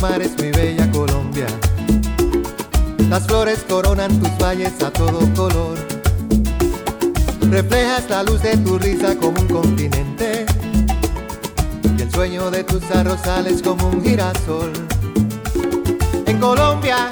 tus mares, mi bella Colombia. Las flores coronan tus valles a todo color. Reflejas la luz de tu risa como un continente. Y el sueño de tus arrozales como un girasol. En Colombia,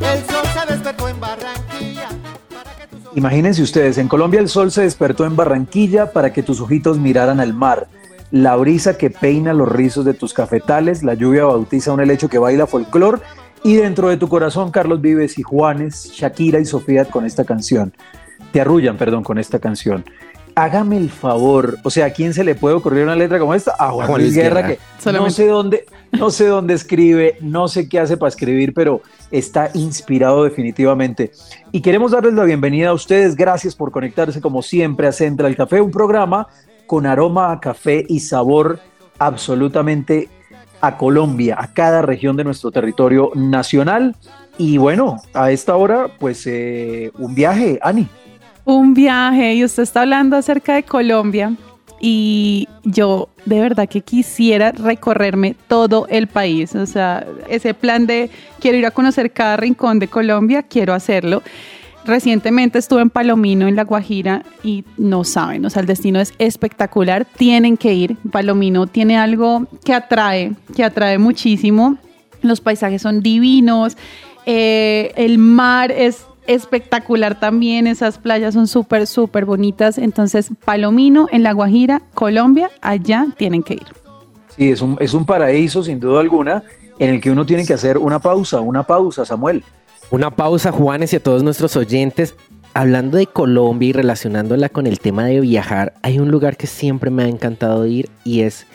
el sol se despertó en Barranquilla. para que Imagínense ustedes, en Colombia el sol se despertó en Barranquilla para que tus ojitos miraran al mar. La brisa que peina los rizos de tus cafetales, la lluvia bautiza un helecho que baila folclor y dentro de tu corazón Carlos Vives y Juanes, Shakira y Sofía con esta canción. Te arrullan, perdón, con esta canción. Hágame el favor, o sea, ¿a quién se le puede ocurrir una letra como esta? A Juan, Juan Luis Guerra, Guerra. que no sé dónde, no sé dónde escribe, no sé qué hace para escribir, pero está inspirado definitivamente. Y queremos darles la bienvenida a ustedes. Gracias por conectarse como siempre a Central Café, un programa con aroma a café y sabor absolutamente a Colombia, a cada región de nuestro territorio nacional. Y bueno, a esta hora, pues eh, un viaje, Ani. Un viaje y usted está hablando acerca de Colombia y yo de verdad que quisiera recorrerme todo el país. O sea, ese plan de quiero ir a conocer cada rincón de Colombia, quiero hacerlo. Recientemente estuve en Palomino, en La Guajira, y no saben, o sea, el destino es espectacular, tienen que ir. Palomino tiene algo que atrae, que atrae muchísimo. Los paisajes son divinos, eh, el mar es espectacular también, esas playas son súper, súper bonitas. Entonces, Palomino, en La Guajira, Colombia, allá tienen que ir. Sí, es un, es un paraíso sin duda alguna en el que uno tiene que hacer una pausa, una pausa, Samuel. Una pausa, Juanes, y a todos nuestros oyentes. Hablando de Colombia y relacionándola con el tema de viajar, hay un lugar que siempre me ha encantado ir y es,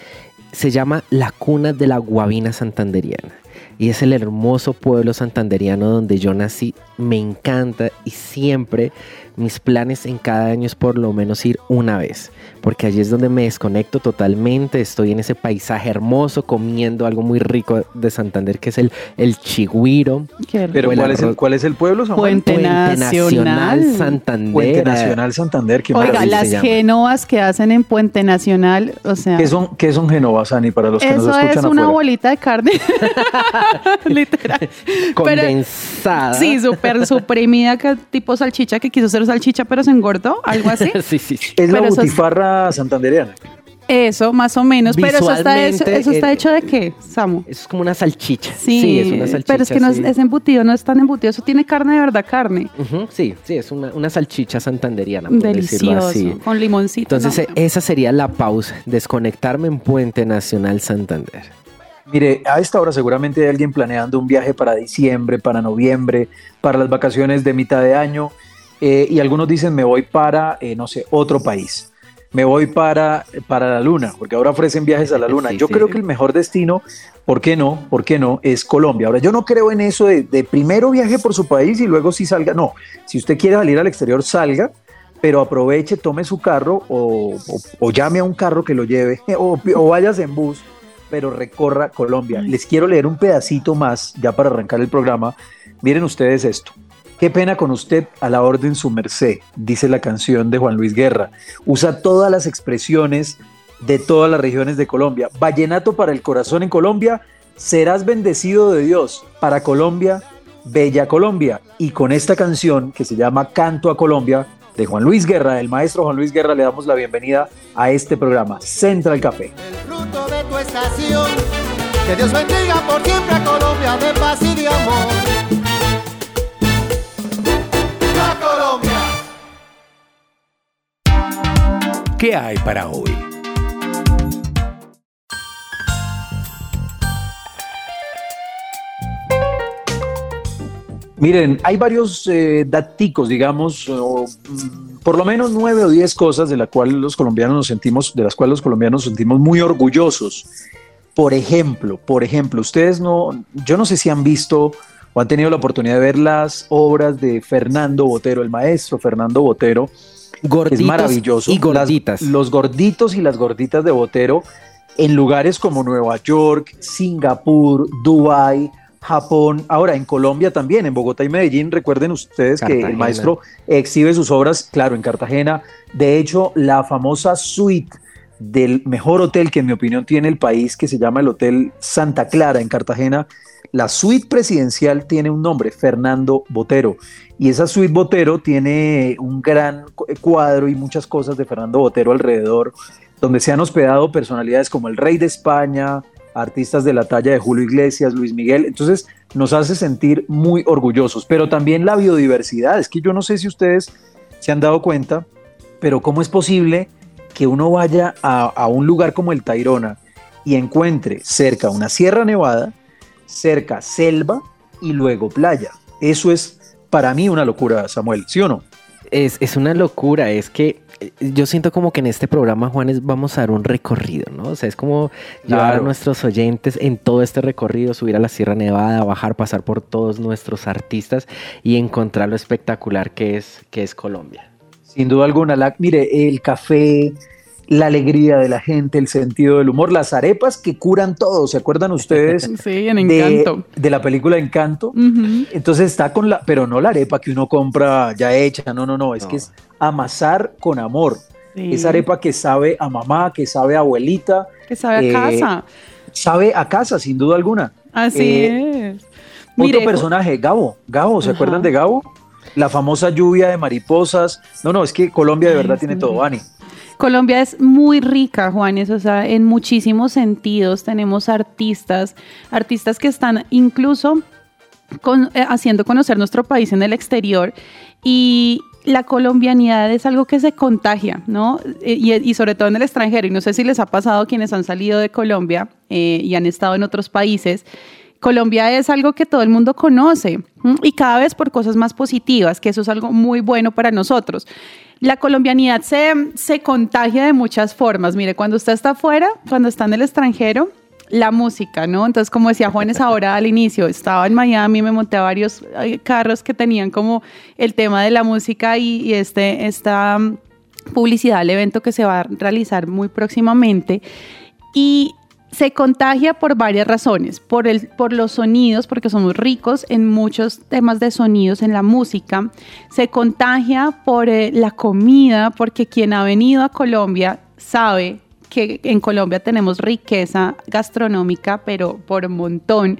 se llama la cuna de la Guavina Santanderiana. Y es el hermoso pueblo santanderiano donde yo nací. Me encanta y siempre mis planes en cada año es por lo menos ir una vez. Porque allí es donde me desconecto totalmente. Estoy en ese paisaje hermoso comiendo algo muy rico de Santander que es el, el chigüiro. Qué Pero ¿cuál es, el. ¿cuál es el pueblo, Samuel? Puente Nacional. Santander. Puente Nacional Santander. ¿qué Oiga, las genovas que hacen en Puente Nacional, o sea, ¿Qué son, qué son genovas, Ani, para los que nos eso escuchan es una afuera? bolita de carne, literal. Pero- Condensada. Sí, súper suprimida, que tipo salchicha, que quiso ser salchicha, pero se engordó, algo así. sí, sí, sí. Es la pero eso es- butifarra santandereana. Eso, más o menos. Pero eso está, hecho, Visualmente, eso está el- hecho de qué, Samu? Eso es como una salchicha. Sí, es una salchicha. pero es que no es, sí. es embutido, no es tan embutido. Eso tiene carne de verdad, carne. Sí, sí, es una, una salchicha santanderiana. por decirlo Delicioso, así. con limoncito. Entonces, no, eh, esa sería la pausa, desconectarme en Puente Nacional Santander. Mire, a esta hora seguramente hay alguien planeando un viaje para diciembre, para noviembre, para las vacaciones de mitad de año, eh, y algunos dicen me voy para, eh, no sé, otro país. Me voy para, para la luna, porque ahora ofrecen viajes a la luna. Sí, yo sí. creo que el mejor destino, ¿por qué no? ¿Por qué no? Es Colombia. Ahora, yo no creo en eso de, de primero viaje por su país y luego sí salga. No, si usted quiere salir al exterior, salga, pero aproveche, tome su carro o, o- o llame a un carro que lo lleve o, o vayas en bus, pero recorra Colombia. Les quiero leer un pedacito más ya para arrancar el programa. Miren ustedes esto. Qué pena con usted a la orden su merced, dice la canción de Juan Luis Guerra. Usa todas las expresiones de todas las regiones de Colombia. Vallenato para el corazón en Colombia, serás bendecido de Dios. Para Colombia, Bella Colombia. Y con esta canción que se llama Canto a Colombia, de Juan Luis Guerra, el maestro Juan Luis Guerra, le damos la bienvenida a este programa, Central Café. El fruto de tu estación. Que Dios bendiga por siempre a ¿Qué hay para hoy? Miren, hay varios eh, digamos, mm, por lo menos nueve o diez cosas de las cuales los colombianos nos sentimos, de las cuales los colombianos nos sentimos muy orgullosos. Por ejemplo, por ejemplo, ustedes no, yo no sé si han visto o han tenido la oportunidad de ver las obras de Fernando Botero, el maestro Fernando Botero. Gorditos es maravilloso. y Las- gorditas. los gorditos y las gorditas de Botero en lugares como Nueva York, Singapur, Dubai, Japón, ahora en Colombia también, en Bogotá y Medellín. Recuerden ustedes que el maestro exhibe sus obras, claro, en Cartagena. De hecho, la famosa suite del mejor hotel que en mi opinión tiene el país, que se llama el Hotel Santa Clara en Cartagena, la suite presidencial tiene un nombre, Fernando Botero. Y esa suite Botero tiene un gran cu- cuadro y muchas cosas de Fernando Botero alrededor, donde se han hospedado personalidades como el rey de España, artistas de la talla de Julio Iglesias, Luis Miguel. Entonces nos hace sentir muy orgullosos, pero también la biodiversidad. Es que yo no sé si ustedes se han dado cuenta, pero ¿cómo es posible que uno vaya a, a un lugar como el Tairona y encuentre cerca una Sierra Nevada, cerca selva y luego playa? Eso es para mí una locura, Samuel, ¿sí o no? Es, es una locura, es que eh, yo siento como que en este programa, Juanes, vamos a dar un recorrido, ¿no? O sea, es como llevar a nuestros oyentes en todo este recorrido, subir a la Sierra Nevada, bajar, pasar por todos nuestros artistas y encontrar lo espectacular que es, que es Colombia. Sin duda alguna, la- mire, el café, la alegría de la gente, el sentido del humor, las arepas que curan todo, ¿se acuerdan ustedes? Sí, en de- Encanto. De, la película Encanto. Entonces está con la, pero no la arepa que uno compra ya hecha, no, no, no, es No. que es amasar con amor. Sí. Esa arepa que sabe a mamá, que sabe a abuelita, Que sabe a eh, casa. sabe a casa, sin duda alguna. Así eh, es. Mire, Otro personaje, Gabo, Gabo, ¿se acuerdan de Gabo? La famosa lluvia de mariposas. No, no, es que Colombia de verdad sí. tiene todo, Ani. Colombia es muy rica, Juanes, o sea, en muchísimos sentidos tenemos artistas, artistas que están incluso eh, haciendo conocer nuestro país en el exterior y la colombianidad es algo que se contagia, ¿no? Eh, Y, y sobre todo en el extranjero, y no sé si les ha pasado a quienes han salido de Colombia eh, y han estado en otros países. Colombia es algo que todo el mundo conoce y cada vez por cosas más positivas, que eso es algo muy bueno para nosotros. La colombianidad se, se contagia de muchas formas. Mire, cuando usted está afuera, cuando está en el extranjero, la música, ¿no? Entonces, como decía Juanes ahora al inicio, estaba en Miami, me monté a varios eh, carros que tenían como el tema de la música y, y este, esta mm, publicidad al evento que se va a realizar muy próximamente. Y se contagia por varias razones, por, el, por los sonidos, porque somos ricos en muchos temas de sonidos en la música, se contagia por eh, la comida, porque quien ha venido a Colombia sabe que en Colombia tenemos riqueza gastronómica, pero por montón.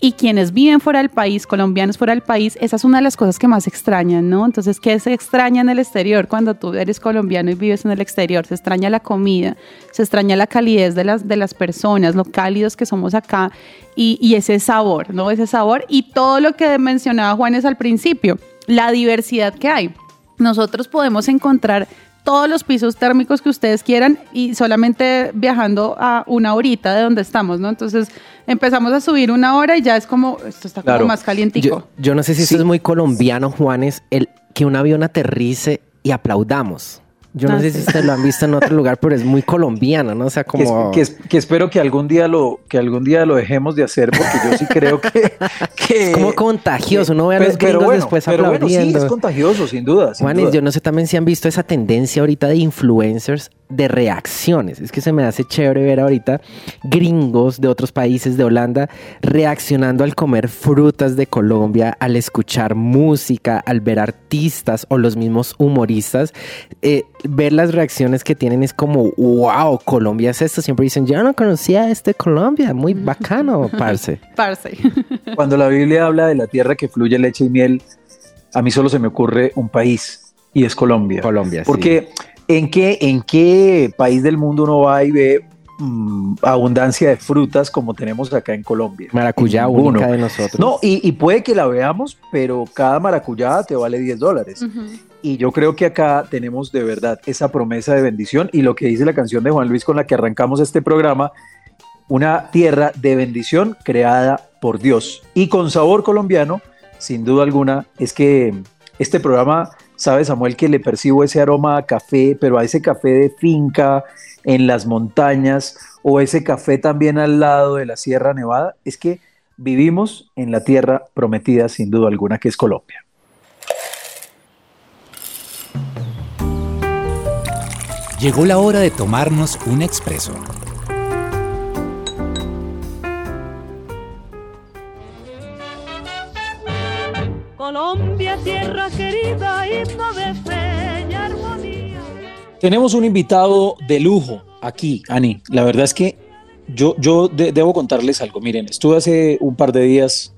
Y quienes viven fuera del país, colombianos fuera del país, esa es una de las cosas que más extrañan, ¿no? Entonces, ¿qué se extraña en el exterior cuando tú eres colombiano y vives en el exterior? Se extraña la comida, se extraña la calidez de las, de las personas, lo cálidos que somos acá y, y ese sabor, ¿no? Ese sabor y todo lo que mencionaba Juanes al principio, la diversidad que hay. Nosotros podemos encontrar todos los pisos térmicos que ustedes quieran y solamente viajando a una horita de donde estamos, ¿no? Entonces empezamos a subir una hora y ya es como, esto está Claro. como más calientico. Yo, yo no sé si Sí. esto es muy colombiano, Juanes, el que un avión aterrice y aplaudamos. Yo no Ah, sé sí. si ustedes lo han visto en otro lugar, pero es muy colombiano, ¿no? O sea, como... que es- que espero que algún día lo que algún día lo dejemos de hacer porque yo sí creo que, que- Es como contagioso, uno ve a los gringos después pero bueno, sí, aplaudiendo. es contagioso, sin duda. sin Juanes, duda. yo no sé también si han visto esa tendencia ahorita de influencers de reacciones. Es que se me hace chévere ver ahorita gringos de otros países de Holanda reaccionando al comer frutas de Colombia, al escuchar música, al ver artistas o los mismos humoristas. Eh, ver las reacciones que tienen es como, wow, Colombia es esto. Siempre dicen, yo no conocía este Colombia, muy bacano, parce. Parce. Cuando la Biblia habla de la tierra que fluye leche y miel, a mí solo se me ocurre un país y es Colombia. Colombia, sí. ¿En qué, ¿en qué país del mundo uno va y ve mm, abundancia de frutas como tenemos acá en Colombia? Maracuyá única de nosotros. No, y, y puede que la veamos, pero cada maracuyá te vale 10 dólares. Y yo creo que acá tenemos de verdad esa promesa de bendición y lo que dice la canción de Juan Luis con la que arrancamos este programa, una tierra de bendición creada por Dios y con sabor colombiano sin duda alguna, es que este programa, sabe Samuel, que le percibo ese aroma a café, pero a ese café de finca en las montañas o ese café también al lado de la Sierra Nevada, es que vivimos en la tierra prometida, sin duda alguna, que es Colombia. Llegó la hora de tomarnos un expreso. Colombia, tierra querida, himno de fe y armonía. Tenemos un invitado de lujo aquí, Ani. La verdad es que yo, yo de- debo contarles algo. Miren, estuve hace un par de días,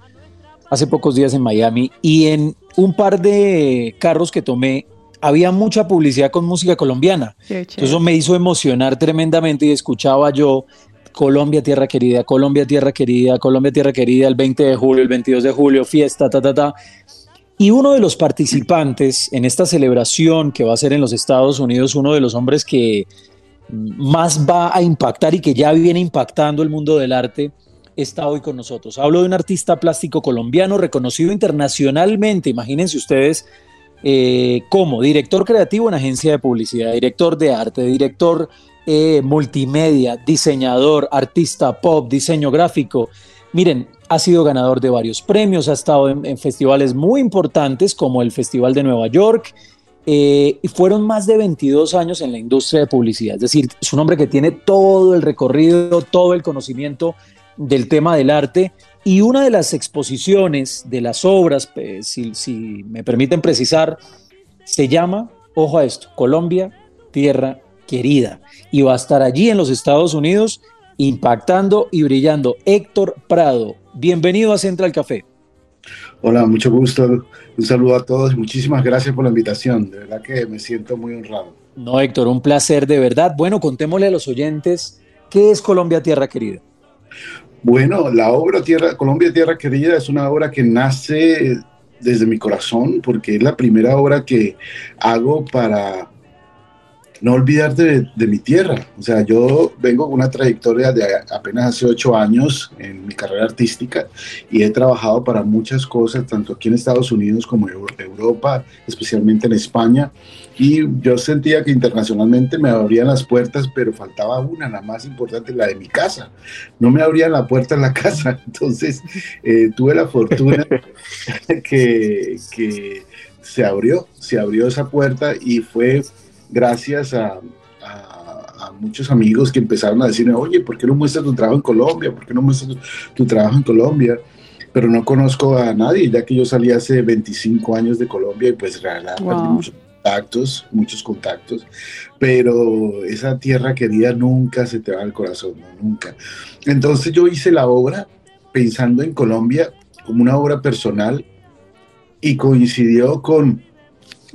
hace pocos días en Miami y en un par de carros que tomé había mucha publicidad con música colombiana. Eso me hizo emocionar tremendamente y escuchaba yo Colombia, tierra querida, Colombia, tierra querida, Colombia, tierra querida, el 20 de julio, el 22 de julio, fiesta, ta, ta, ta. Y uno de los participantes en esta celebración que va a ser en los Estados Unidos, uno de los hombres que más va a impactar y que ya viene impactando el mundo del arte, está hoy con nosotros. Hablo de un artista plástico colombiano reconocido internacionalmente, imagínense ustedes, eh, como director creativo en agencia de publicidad, director de arte, director eh, multimedia, diseñador, artista pop, diseño gráfico. Miren, ha sido ganador de varios premios, ha estado en, festivales muy importantes como el Festival de Nueva York, eh, y fueron más de 22 años en la industria de publicidad. Es decir, es un hombre que tiene todo el recorrido, todo el conocimiento del tema del arte. Y una de las exposiciones de las obras, pues, si, si me permiten precisar, se llama, ojo a esto, Colombia, Tierra Querida. Y va a estar allí en los Estados Unidos impactando y brillando. Héctor Prado, bienvenido a Central Café. Hola, mucho gusto. Un saludo a todos y muchísimas gracias por la invitación. De verdad que me siento muy honrado. No, Héctor, un placer de verdad. Bueno, contémosle a los oyentes qué es Colombia Tierra Querida. Bueno, la obra Tierra, Colombia Tierra Querida es una obra que nace desde mi corazón porque es la primera obra que hago para no olvidar de, de mi tierra. O sea, yo vengo con una trayectoria de apenas hace ocho años en mi carrera artística y he trabajado para muchas cosas, tanto aquí en Estados Unidos como en Europa, especialmente en España. Y yo sentía que internacionalmente me abrían las puertas, pero faltaba una, la más importante, la de mi casa. No me abrían la puerta en la casa. Entonces eh, tuve la fortuna que, que se abrió, se abrió esa puerta y fue gracias a, a, a, muchos amigos que empezaron a decirme, oye, ¿por qué no muestras tu trabajo en Colombia? ¿Por qué no muestras tu, tu, trabajo en Colombia? Pero no conozco a nadie, ya que yo salí hace 25 años de Colombia y pues realmente wow. muchos contactos, muchos contactos, pero esa tierra querida nunca se te va al corazón, ¿no? nunca. Entonces yo hice la obra pensando en Colombia como una obra personal y coincidió con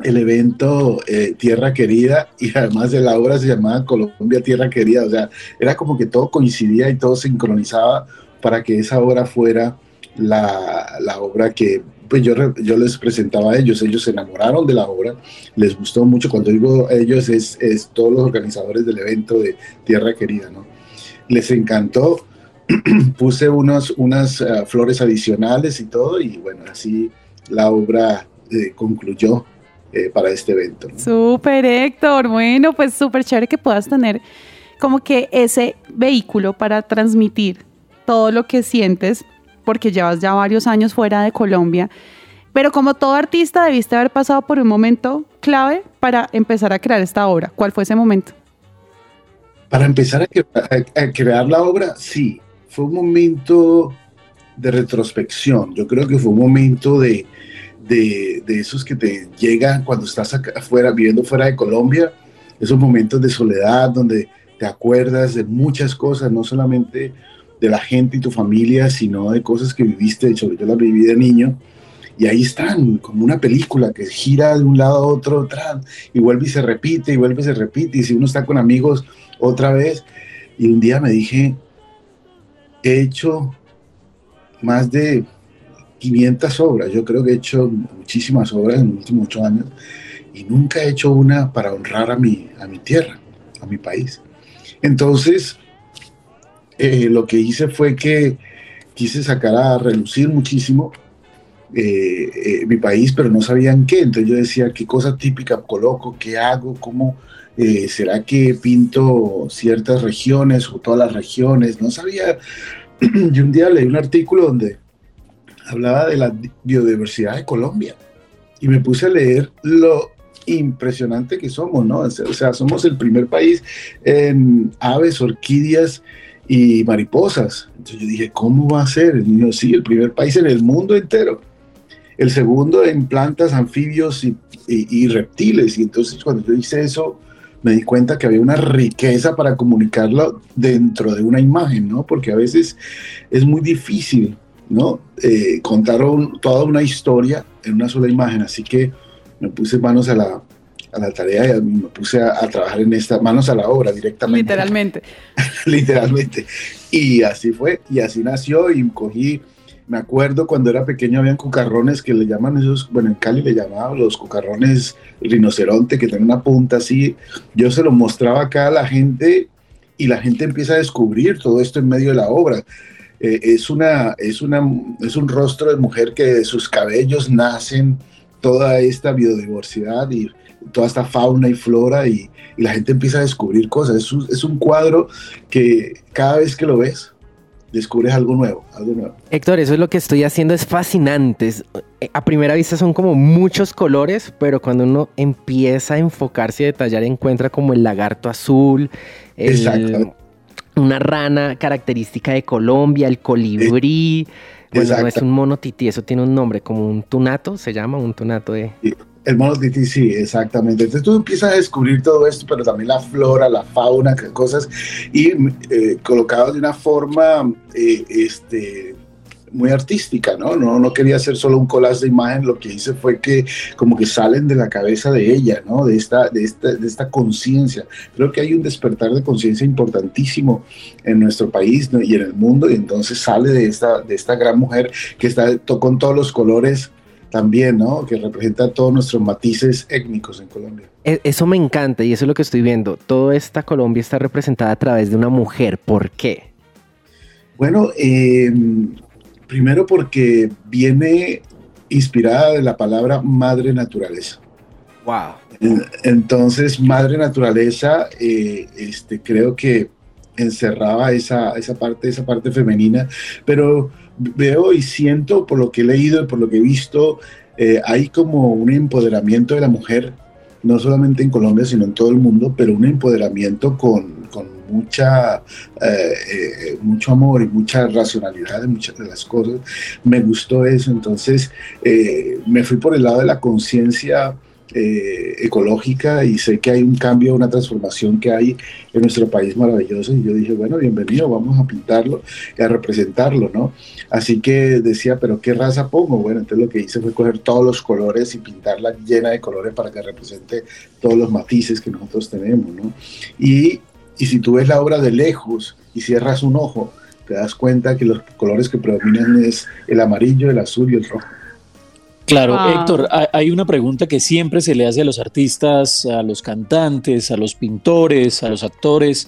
el evento eh, Tierra Querida y además de la obra se llamaba Colombia Tierra Querida, o sea, era como que todo coincidía y todo sincronizaba para que esa obra fuera la, la obra que pues yo, yo les presentaba a ellos, ellos se enamoraron de la obra, les gustó mucho, cuando digo ellos es, es todos los organizadores del evento de Tierra Querida, ¿no? Les encantó, puse unos, unas uh, flores adicionales y todo y bueno, así la obra eh, concluyó eh, para este evento. ¿no? Súper, Héctor. Bueno, pues súper chévere que puedas tener como que ese vehículo para transmitir todo lo que sientes, porque llevas ya varios años fuera de Colombia. Pero como todo artista debiste haber pasado por un momento clave para empezar a crear esta obra. ¿Cuál fue ese momento? Para empezar a, a, a crear la obra, sí. Fue un momento de retrospección. Yo creo que fue un momento de, de, de, esos que te llegan cuando estás afuera, viviendo fuera de Colombia, esos momentos de soledad donde te acuerdas de muchas cosas, no solamente de la gente y tu familia, sino de cosas que viviste, sobre yo las viví de niño, y ahí están, como una película que gira de un lado a otro, y vuelve y se repite, y vuelve y se repite, y si uno está con amigos otra vez, y un día me dije, he hecho más de 500 obras. Yo creo que he hecho muchísimas obras en los últimos ocho años y nunca he hecho una para honrar a mi, a mi tierra, a mi país. Entonces, eh, lo que hice fue que quise sacar a relucir muchísimo eh, eh, mi país, pero no sabían qué. Entonces yo decía, ¿qué cosa típica coloco? ¿Qué hago? ¿Cómo? eh, ¿Será que pinto ciertas regiones o todas las regiones? No sabía. Y un día leí un artículo donde hablaba de la biodiversidad de Colombia y me puse a leer lo impresionante que somos, ¿no? O sea, somos el primer país en aves, orquídeas y mariposas. Entonces yo dije, ¿cómo va a ser? Y yo, sí, el primer país en el mundo entero. El segundo en plantas, anfibios y, y- reptiles. Y entonces cuando yo hice eso, me di cuenta que había una riqueza para comunicarlo dentro de una imagen, ¿no? Porque a veces es muy difícil, ¿no? Eh, contar un- toda una historia en una sola imagen. Así que me puse manos a la, a la tarea y me puse a, a trabajar en esta, manos a la obra directamente. Literalmente. literalmente. Y así fue, y así nació y cogí, me acuerdo cuando era pequeño habían cucarrones que le llaman esos, bueno, en Cali le llamaban los cucarrones rinoceronte que tienen una punta así, yo se lo mostraba acá a la gente y la gente empieza a descubrir todo esto en medio de la obra. Eh, es, una, es, una, es un rostro de mujer que de sus cabellos nacen toda esta biodiversidad y toda esta fauna y flora y, y la gente empieza a descubrir cosas. Es un, es un cuadro que cada vez que lo ves, descubres algo nuevo, algo nuevo. Héctor, eso es lo que estoy haciendo, es fascinante. Eh, A primera vista son como muchos colores, pero cuando uno empieza a enfocarse y detallar, encuentra como el lagarto azul, el-. Una rana característica de Colombia, el colibrí. Bueno, no es un mono tití, eso tiene un nombre, como un tunato, se llama un tunato de... El mono tití, sí, exactamente. Entonces tú empiezas a descubrir todo esto, pero también la flora, la fauna, cosas, y eh, colocado de una forma eh, este, muy artística, ¿no? ¿no? No quería hacer solo un collage de imagen, lo que hice fue que como que salen de la cabeza de ella, ¿no? De esta, de esta, de esta conciencia. Creo que hay un despertar de conciencia importantísimo en nuestro país ¿no? y en el mundo, y entonces sale de esta, de esta gran mujer que está con todos los colores también, ¿no? Que representa todos nuestros matices étnicos en Colombia. E- Eso me encanta y eso es lo que estoy viendo. Toda esta Colombia está representada a través de una mujer. ¿Por qué? Bueno, eh, primero porque viene inspirada de la palabra madre naturaleza. Wow. En- Entonces, madre naturaleza, eh, este, creo que encerraba esa, esa parte, esa parte femenina, pero veo y siento por lo que he leído y por lo que he visto, eh, hay como un empoderamiento de la mujer, no solamente en Colombia, sino en todo el mundo, pero un empoderamiento con mucha, eh, eh, mucho amor y mucha racionalidad de muchas de las cosas. Me gustó eso, entonces eh, me fui por el lado de la conciencia eh, ecológica y sé que hay un cambio, una transformación que hay en nuestro país maravilloso y yo dije, bueno, bienvenido, vamos a pintarlo y a representarlo, ¿no? Así que decía, pero ¿qué raza pongo? Bueno, entonces lo que hice fue coger todos los colores y pintarla llena de colores para que represente todos los matices que nosotros tenemos, ¿no? Y, y si tú ves la obra de lejos y cierras un ojo, te das cuenta que los colores que predominan es el amarillo, el azul y el rojo. Claro, Wow. Héctor, hay- hay una pregunta que siempre se le hace a los artistas, a los cantantes, a los pintores, a los actores,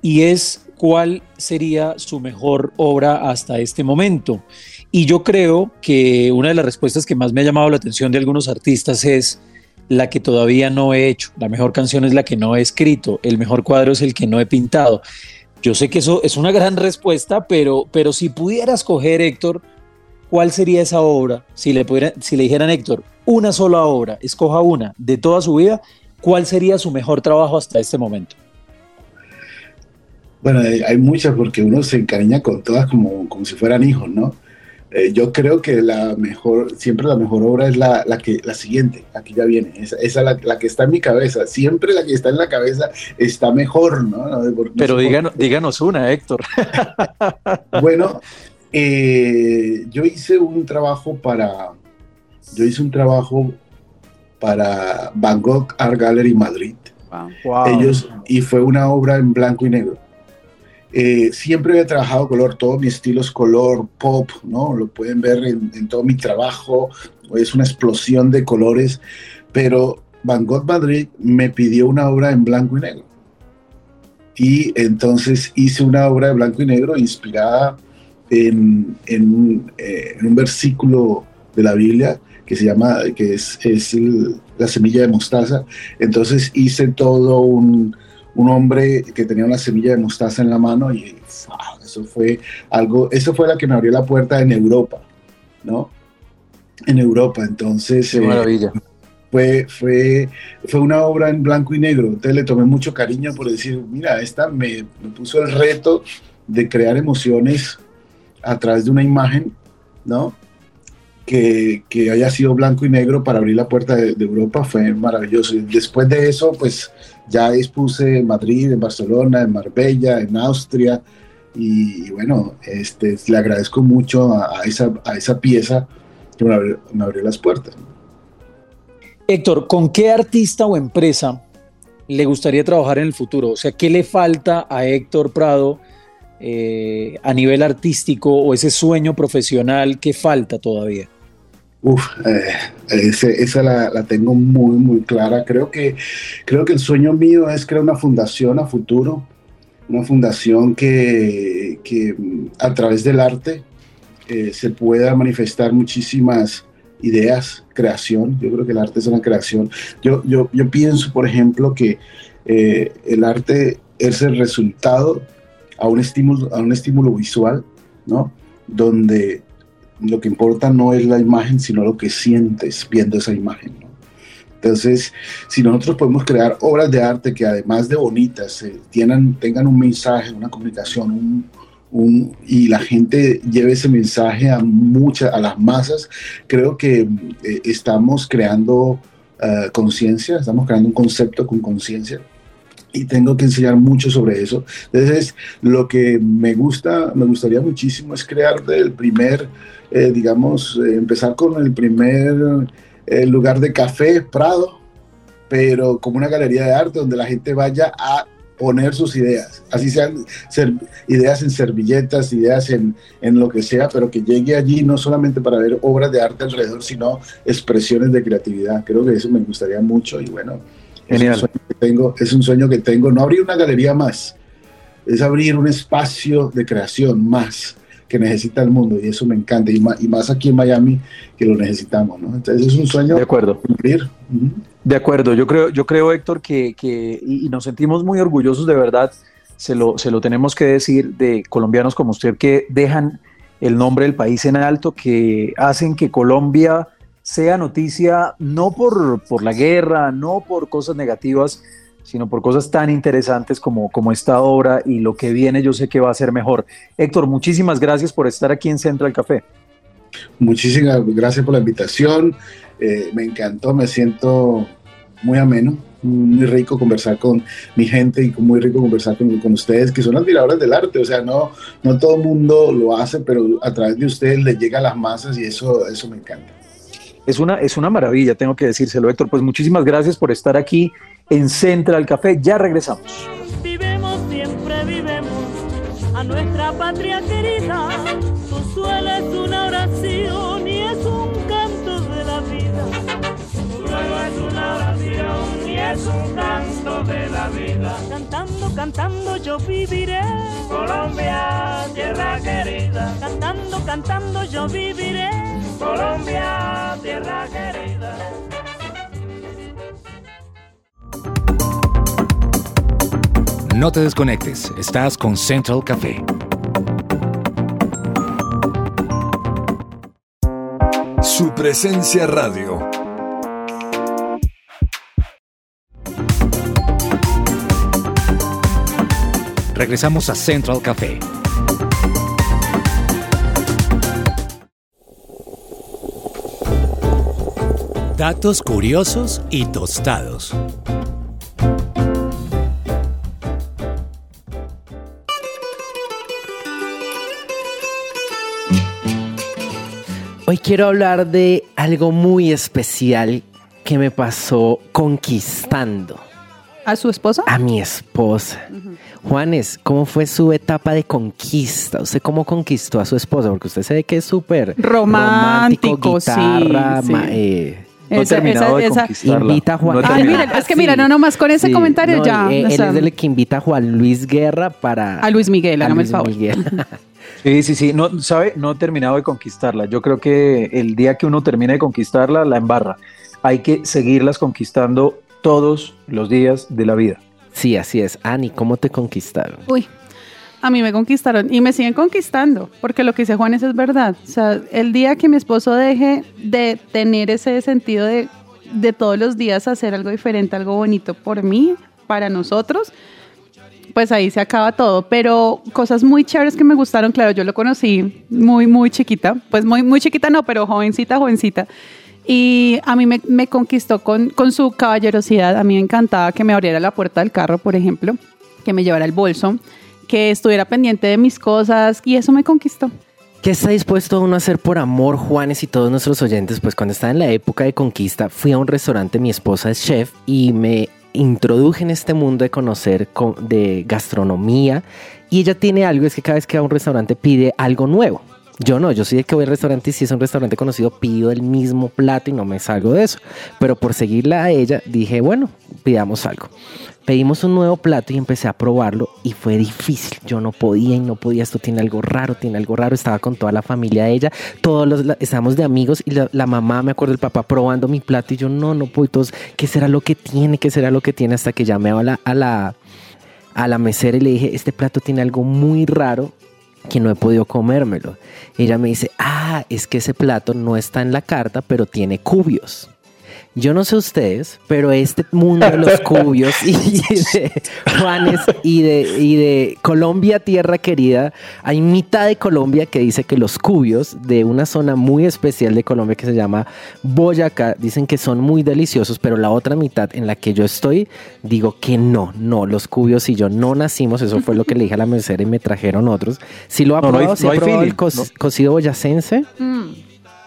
y es cuál sería su mejor obra hasta este momento. Y yo creo que una de las respuestas que más me ha llamado la atención de algunos artistas es la que todavía no he hecho, la mejor canción es la que no he escrito, el mejor cuadro es el que no he pintado. Yo sé que eso es una gran respuesta, pero, pero si pudiera escoger, Héctor, ¿cuál sería esa obra? Si le, pudiera, si le dijeran, Héctor, una sola obra, escoja una de toda su vida, ¿cuál sería su mejor trabajo hasta este momento? Bueno, hay hay muchas porque uno se encariña con todas como, como si fueran hijos, ¿no? Eh, yo creo que la mejor, siempre la mejor obra es la, la que, la siguiente, la que ya viene, esa, esa la, la que está en mi cabeza, siempre la que está en la cabeza está mejor, ¿no? Pero díganos, díganos una, Héctor. Bueno, eh, yo hice un trabajo para, yo hice un trabajo para Van Gogh Art Gallery Madrid. Ellos, y fue una obra en blanco y negro. Eh, siempre he trabajado color, todo mi estilo es color pop, ¿no? Lo pueden ver en, todo mi trabajo, es una explosión de colores, pero Van Gogh Madrid me pidió una obra en blanco y negro. Y entonces hice una obra de blanco y negro inspirada en, eh, en un versículo de la Biblia que se llama, que es, es la semilla de mostaza. Entonces hice todo un, un hombre que tenía una semilla de mostaza en la mano y eso fue algo, eso fue la que me abrió la puerta en Europa, ¿no? En Europa, entonces... Qué eh, maravilla. fue, fue, fue una obra en blanco y negro. Entonces le tomé mucho cariño por decir, mira, esta me, me puso el reto de crear emociones a través de una imagen, ¿no? Que, haya sido blanco y negro para abrir la puerta de, Europa fue maravilloso. Después de eso, pues ya expuse en Madrid, en Barcelona, en Marbella, en Austria. Y, bueno, este, le agradezco mucho a, esa, a esa pieza que me me abrió las puertas. Héctor, ¿con qué artista o empresa le gustaría trabajar en el futuro? O sea, ¿qué le falta a Héctor Prado eh, a nivel artístico o ese sueño profesional que falta todavía? Uf, eh, ese- esa la, la tengo muy, muy clara. Creo que, creo que el sueño mío es crear una fundación a futuro, una fundación que, que mm, a través del arte eh, se pueda manifestar muchísimas ideas, creación. Yo creo que el arte es una creación. Yo, yo, yo pienso, por ejemplo, que eh, el arte es el resultado a un estímulo, a un estímulo visual, ¿no? Donde lo que importa no es la imagen, sino lo que sientes viendo esa imagen. Entonces, si nosotros podemos crear obras de arte que además de bonitas, eh, tengan un mensaje, una comunicación, un, un- y la gente lleve ese mensaje a muchas, a las masas, creo que eh, estamos creando eh, conciencia, estamos creando un concepto con conciencia. Y tengo que enseñar mucho sobre eso. Entonces, lo que me gusta, me gustaría muchísimo es crear del primer, eh, digamos, eh, empezar con el primer eh, lugar de café, Prado, pero como una galería de arte donde la gente vaya a poner sus ideas, así sean ser- ideas en servilletas, ideas en, en lo que sea, pero que llegue allí no solamente para ver obras de arte alrededor, sino expresiones de creatividad. Creo que eso me gustaría mucho y bueno, Genial. Tengo, es un sueño que tengo, no abrir una galería más, es abrir un espacio de creación más que necesita el mundo y eso me encanta y más, y más aquí en Miami que lo necesitamos, ¿no? Entonces es un sueño De acuerdo. cumplir. De acuerdo, yo creo, yo creo Héctor, que, que- y, y nos sentimos muy orgullosos de verdad, se lo, se lo tenemos que decir de colombianos como usted que dejan el nombre del país en alto, que hacen que Colombia sea noticia no por, por la guerra, no por cosas negativas, sino por cosas tan interesantes como, como esta obra y lo que viene yo sé que va a ser mejor. Héctor, muchísimas gracias por estar aquí en Central Café. Muchísimas gracias por la invitación. Eh, me encantó, me siento muy ameno, muy rico conversar con mi gente y muy rico conversar con, con ustedes, que son admiradores del arte. O sea, no, no todo el mundo lo hace, pero a través de ustedes les llega a las masas y eso, eso me encanta. Es una, es una maravilla, tengo que decírselo, Héctor. Pues muchísimas gracias por estar aquí en Central Café. Ya regresamos. Vivemos, siempre vivemos a nuestra patria querida. Tu suelo es una oración y es un canto de la vida. Tu suelo es una oración y es un canto de la vida. Cantando, cantando yo viviré. Colombia, tierra querida. Cantando, cantando yo viviré. Colombia, tierra querida. No te desconectes, estás con Central Café. Su presencia radio. Regresamos a Central Café. Datos curiosos y tostados. Hoy quiero hablar de algo muy especial que me pasó conquistando ¿A su esposa? a mi esposa. Juanes, ¿cómo fue su etapa de conquista? ¿Usted cómo conquistó a su esposa? Porque usted se ve que es súper Romántico, sí, guitarra, sí. ma- eh, No he Esa- terminado de esa- conquistarla. Invita a Juan. No he Ay, mira, es que mira, no nomás con ese comentario no, ya, o Él, sea- es el que invita a Juan Luis Guerra para. A Luis Miguel, a hágame el Luis favor. Miguel. Sí, sí, sí, no, ¿sabe? No he terminado de conquistarla. Yo creo que el día que uno termine de conquistarla, la embarra. Hay que seguirlas conquistando todos los días de la vida. Sí, así es. Ani, ¿cómo te conquistaron? Uy, a mí me conquistaron y me siguen conquistando, porque lo que dice Juanes es verdad. O sea, el día que mi esposo deje de tener ese sentido de, de todos los días hacer algo diferente, algo bonito por mí, para nosotros, pues ahí se acaba todo. Pero cosas muy chéveres que me gustaron, claro, yo lo conocí muy, muy chiquita, pues muy, muy chiquita no, pero jovencita, jovencita. Y a mí me, me conquistó con, con su caballerosidad. A mí me encantaba que me abriera la puerta del carro, por ejemplo, que me llevara el bolso que estuviera pendiente de mis cosas y eso me conquistó. ¿Qué está dispuesto uno a hacer por amor, Juanes y todos nuestros oyentes? Pues cuando estaba en la época de conquista, fui a un restaurante, mi esposa es chef y me introduje en este mundo de conocer de gastronomía y ella tiene algo, es que cada vez que va a un restaurante pide algo nuevo. Yo no, yo soy de que voy al restaurante y si es un restaurante conocido pido el mismo plato y no me salgo de eso. Pero por seguirla a ella dije, bueno, pidamos algo. Pedimos un nuevo plato y empecé a probarlo y fue difícil. Yo no podía y no podía. Esto tiene algo raro, tiene algo raro. Estaba con toda la familia de ella. Todos los, estábamos de amigos y la, mamá, me acuerdo el papá probando mi plato y yo no, no puedo. Entonces, ¿qué será lo que tiene? ¿Qué será lo que tiene? Hasta que llamé a la, a la, a la mesera y le dije, este plato tiene algo muy raro que no he podido comérmelo. ella me dice, ah, es que ese plato no está en la carta, pero tiene cubios. Yo no sé ustedes, pero este mundo de los cubios y de Juanes y de, y de Colombia, tierra querida, hay mitad de Colombia que dice que los cubios de una zona muy especial de Colombia que se llama Boyacá dicen que son muy deliciosos, pero la otra mitad en la que yo estoy digo que no, no, los cubios y yo no nacimos, eso fue lo que le dije a la mesera y me trajeron otros. Si lo ha probado, si ha probado el cocido boyacense. Mm.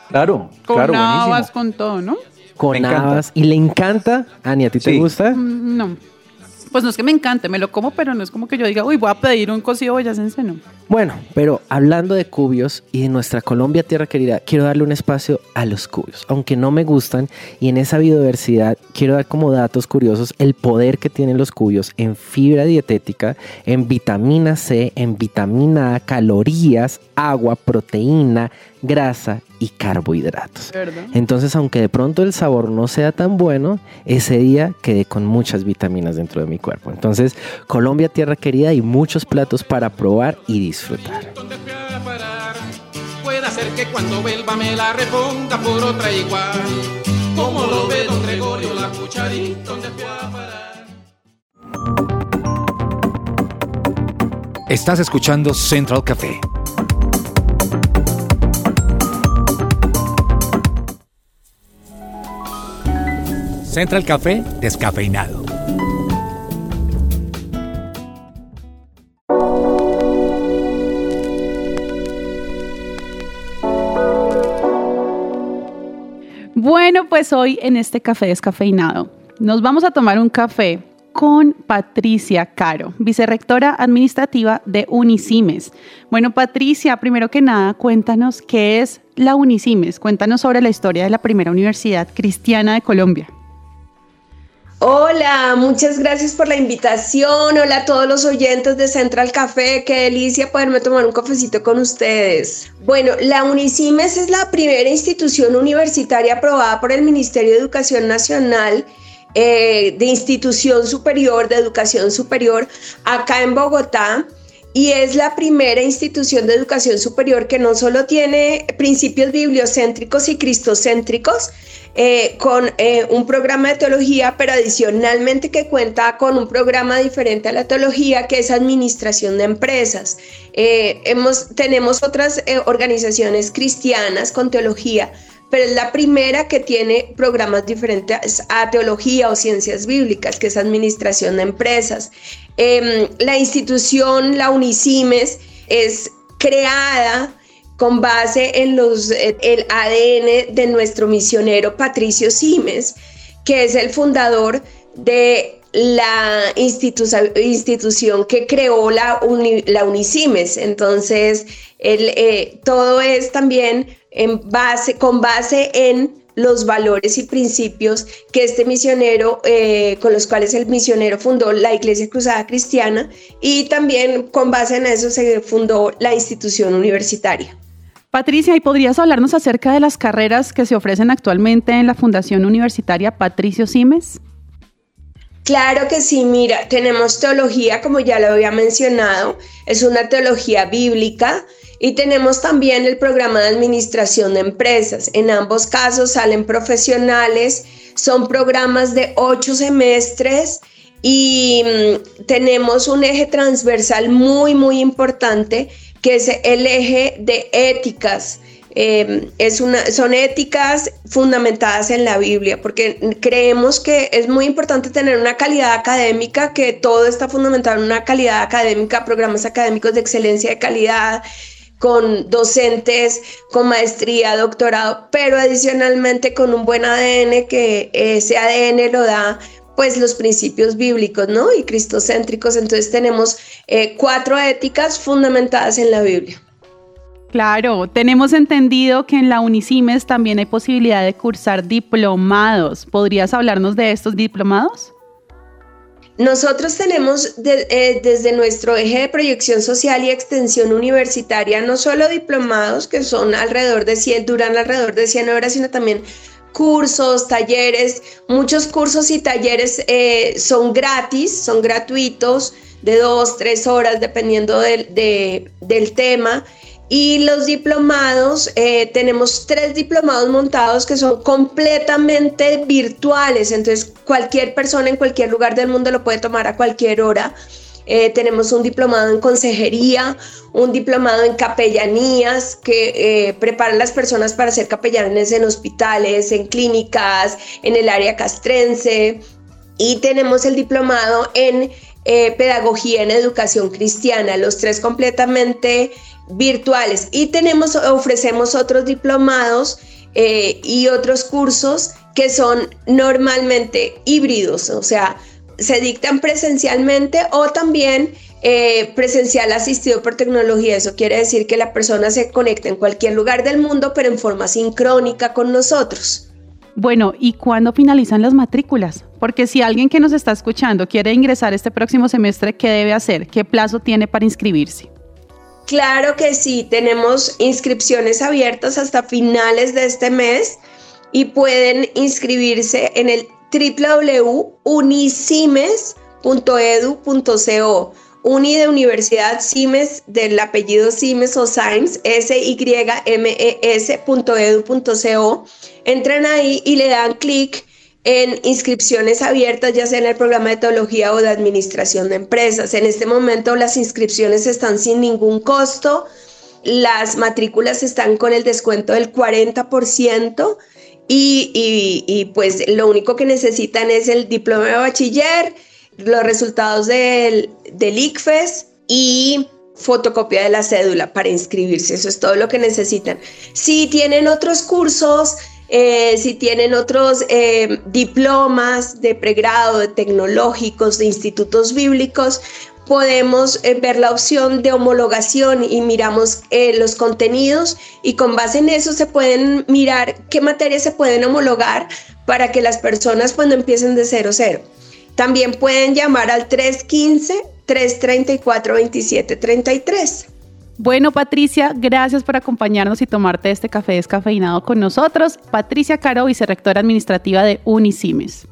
Claro, con claro, con todo, ¿no? Con habas. ¿Y le encanta? Ani, ¿a ti te gusta? Mm, no. Pues no es que me encante, me lo como, pero no es como que yo diga, uy, voy a pedir un cocido boyacense, no. Bueno, pero hablando de cubios y de nuestra Colombia tierra querida, quiero darle un espacio a los cubios, aunque no me gustan y en esa biodiversidad quiero dar como datos curiosos el poder que tienen los cubios en fibra dietética, en vitamina C, en vitamina A, calorías, agua, proteína, grasa y carbohidratos. Entonces, aunque de pronto el sabor no sea tan bueno, ese día quedé con muchas vitaminas dentro de mi cuerpo. Entonces, Colombia, tierra querida, y muchos platos para probar y disfrutar. Puede ser que cuando vuelva me la reponga por otra igual. Como lo ve don Gregorio, la cucharita donde fui a parar. Estás escuchando Central Café. Central Café descafeinado. Bueno, pues hoy en este café descafeinado nos vamos a tomar un café con Patricia Caro, vicerrectora administrativa de Unicimes. Bueno, Patricia, primero que nada, cuéntanos qué es la Unicimes. Cuéntanos sobre la historia de la primera universidad cristiana de Colombia. Hola, muchas gracias por la invitación. Hola a todos los oyentes de Central Café. Qué delicia poderme tomar un cafecito con ustedes. Bueno, la Unicimes es la primera institución universitaria aprobada por el Ministerio de Educación Nacional eh, de institución superior, de educación superior, acá en Bogotá. Y es la primera institución de educación superior que no solo tiene principios bibliocéntricos y cristocéntricos, eh, con eh, un programa de teología, pero adicionalmente que cuenta con un programa diferente a la teología, que es administración de empresas. Eh, hemos, tenemos otras organizaciones cristianas con teología, pero es la primera que tiene programas diferentes a teología o ciencias bíblicas, que es administración de empresas. Em, la institución, la Unicimes, es creada con base en los, el ADN de nuestro misionero Patricio Simes, que es el fundador de la institución que creó la, la Unicimes. Entonces, eh, todo es también en base, con base en los valores y principios que este misionero, eh, con los cuales el misionero fundó la Iglesia Cruzada Cristiana y también con base en eso se fundó la institución universitaria. Patricia, ¿y podrías hablarnos acerca de las carreras que se ofrecen actualmente en la Fundación Universitaria Patricio Simes? Claro que sí, mira, tenemos teología, como ya lo había mencionado, es una teología bíblica y tenemos también el programa de administración de empresas. En ambos casos salen profesionales, son programas de ocho semestres y mm, tenemos un eje transversal muy, muy importante que es el eje de éticas. Em, es una, son éticas fundamentadas en la Biblia, porque creemos que es muy importante tener una calidad académica, que todo está fundamentado en una calidad académica, programas académicos de excelencia de calidad, con docentes, con maestría, doctorado, pero adicionalmente con un buen ADN, que ese ADN lo da pues los principios bíblicos, ¿no? Y cristocéntricos. Entonces tenemos eh, cuatro éticas fundamentadas en la Biblia. Claro, tenemos entendido que en la Unicimes también hay posibilidad de cursar diplomados. ¿Podrías hablarnos de estos diplomados? Nosotros tenemos eh, desde nuestro eje de proyección social y extensión universitaria no solo diplomados que son alrededor de 100, duran alrededor de 100 horas, sino también cursos, talleres. Muchos cursos y talleres eh, son gratis, son gratuitos, de dos, tres horas, dependiendo del tema. Y los diplomados, eh, tenemos tres diplomados montados que son completamente virtuales, entonces cualquier persona en cualquier lugar del mundo lo puede tomar a cualquier hora. Eh, tenemos un diplomado en consejería, un diplomado en capellanías que eh, prepara a las personas para ser capellanes en hospitales, en clínicas, en el área castrense. Y tenemos el diplomado en pedagogía en educación cristiana, los tres completamente virtuales y tenemos, ofrecemos otros diplomados eh, y otros cursos que son normalmente híbridos, o sea, se dictan presencialmente o también eh, presencial asistido por tecnología. Eso quiere decir que la persona se conecta en cualquier lugar del mundo, pero en forma sincrónica con nosotros. Bueno, ¿y cuándo finalizan las matrículas? Porque si alguien que nos está escuchando quiere ingresar este próximo semestre, ¿qué debe hacer? ¿Qué plazo tiene para inscribirse? Claro que sí, tenemos inscripciones abiertas hasta finales de este mes y pueden inscribirse en el www.unisimes.edu.co. Uni de Universidad Simes del apellido Simes o Simes, S-Y-M-E-S.edu.co. Entran ahí y le dan clic en inscripciones abiertas, ya sea en el programa de teología o de administración de empresas. En este momento las inscripciones están sin ningún costo, las matrículas están con el descuento del 40% y, pues lo único que necesitan es el diploma de bachiller, los resultados del, del ICFES y fotocopia de la cédula para inscribirse. Eso es todo lo que necesitan. Si tienen otros cursos, eh, si tienen otros eh, diplomas de pregrado, de tecnológicos, de institutos bíblicos, podemos eh, ver la opción de homologación y miramos los contenidos y con base en eso se pueden mirar qué materias se pueden homologar para que las personas cuando empiecen de cero cero. También pueden llamar al 315 334 2733. Bueno, Patricia, gracias por acompañarnos y tomarte este café descafeinado con nosotros. Patricia Caro, vicerrectora administrativa de Unisimes.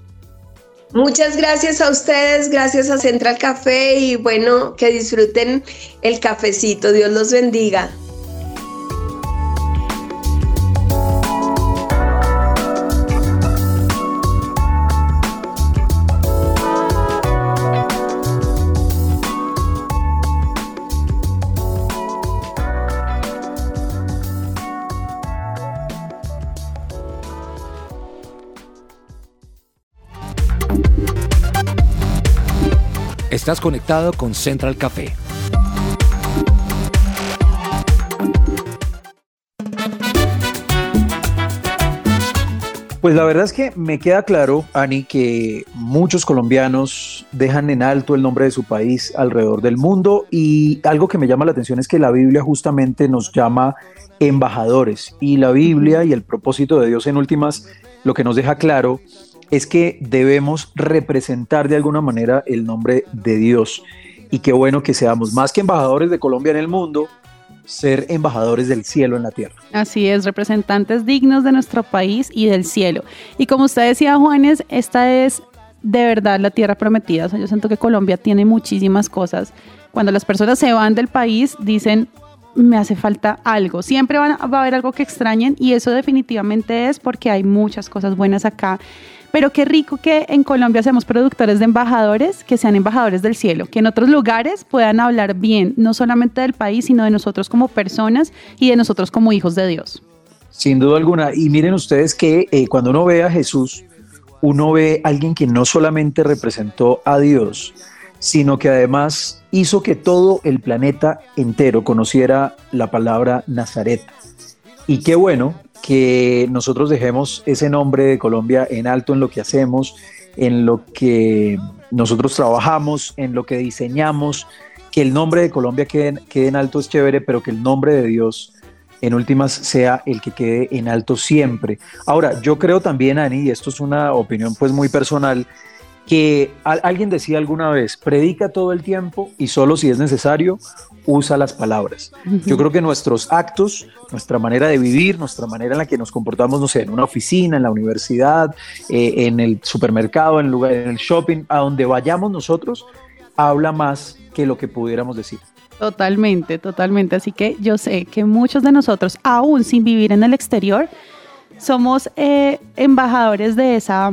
Muchas gracias a ustedes, gracias a Central Café y bueno, que disfruten el cafecito. Dios los bendiga. Estás conectado con Central Café. Pues la verdad es que me queda claro, Ani, que muchos colombianos dejan en alto el nombre de su país alrededor del mundo y algo que me llama la atención es que la Biblia justamente nos llama embajadores y la Biblia y el propósito de Dios en últimas lo que nos deja claro es que debemos representar de alguna manera el nombre de Dios y qué bueno que seamos más que embajadores de Colombia en el mundo, ser embajadores del cielo en la tierra. Así es, representantes dignos de nuestro país y del cielo. Y como usted decía, Juanes, esta es de verdad la tierra prometida. O sea, yo siento que Colombia tiene muchísimas cosas. Cuando las personas se van del país, dicen, me hace falta algo. Siempre va a haber algo que extrañen y eso definitivamente es porque hay muchas cosas buenas acá pero qué rico que en Colombia seamos productores de embajadores, que sean embajadores del cielo, que en otros lugares puedan hablar bien, no solamente del país, sino de nosotros como personas y de nosotros como hijos de Dios. Sin duda alguna. Y miren ustedes que eh, cuando uno ve a Jesús, uno ve a alguien que no solamente representó a Dios, sino que además hizo que todo el planeta entero conociera la palabra Nazaret. Y qué bueno que nosotros dejemos ese nombre de Colombia en alto en lo que hacemos, en lo que nosotros trabajamos, en lo que diseñamos, que el nombre de Colombia quede, en alto es chévere, pero que el nombre de Dios en últimas sea el que quede en alto siempre. Ahora, yo creo también, Ani, y esto es una opinión pues muy personal, que alguien decía alguna vez, predica todo el tiempo y solo si es necesario, usa las palabras. Yo creo que nuestros actos, nuestra manera de vivir, nuestra manera en la que nos comportamos, no sé, en una oficina, en la universidad, eh, en el supermercado, en el lugar, en el shopping, a donde vayamos nosotros, habla más que lo que pudiéramos decir. Totalmente, totalmente. Así que yo sé que muchos de nosotros, aún sin vivir en el exterior, somos eh, embajadores de esa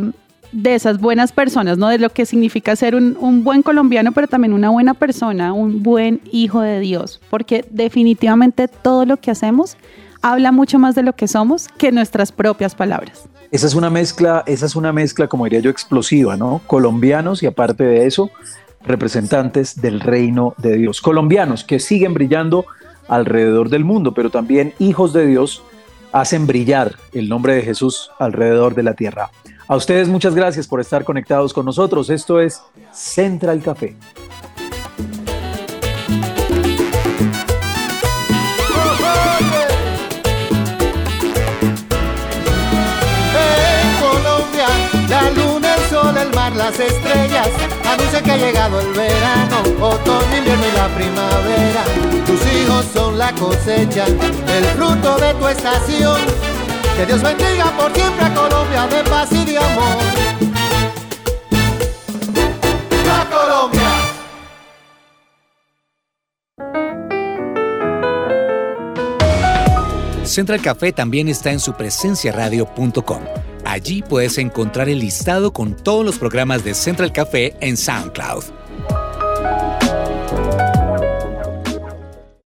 de esas buenas personas, ¿no? De lo que significa ser un, buen colombiano, pero también una buena persona, un buen hijo de Dios, porque definitivamente todo lo que hacemos habla mucho más de lo que somos que nuestras propias palabras. Esa es una mezcla, esa es una mezcla, como diría yo, explosiva, ¿no? Colombianos y aparte de eso, representantes del reino de Dios. Colombianos que siguen brillando alrededor del mundo, pero también hijos de Dios hacen brillar el nombre de Jesús alrededor de la tierra. A ustedes muchas gracias por estar conectados con nosotros. Esto es Central Café. Las estrellas anuncian que ha llegado el verano, otoño, invierno y la primavera. Tus hijos son la cosecha, el fruto de tu estación que Dios bendiga por siempre a Colombia de paz y de amor. ¡A Colombia! Central Café también está en su presenciaradio.com. Allí puedes encontrar el listado con todos los programas de Central Café en SoundCloud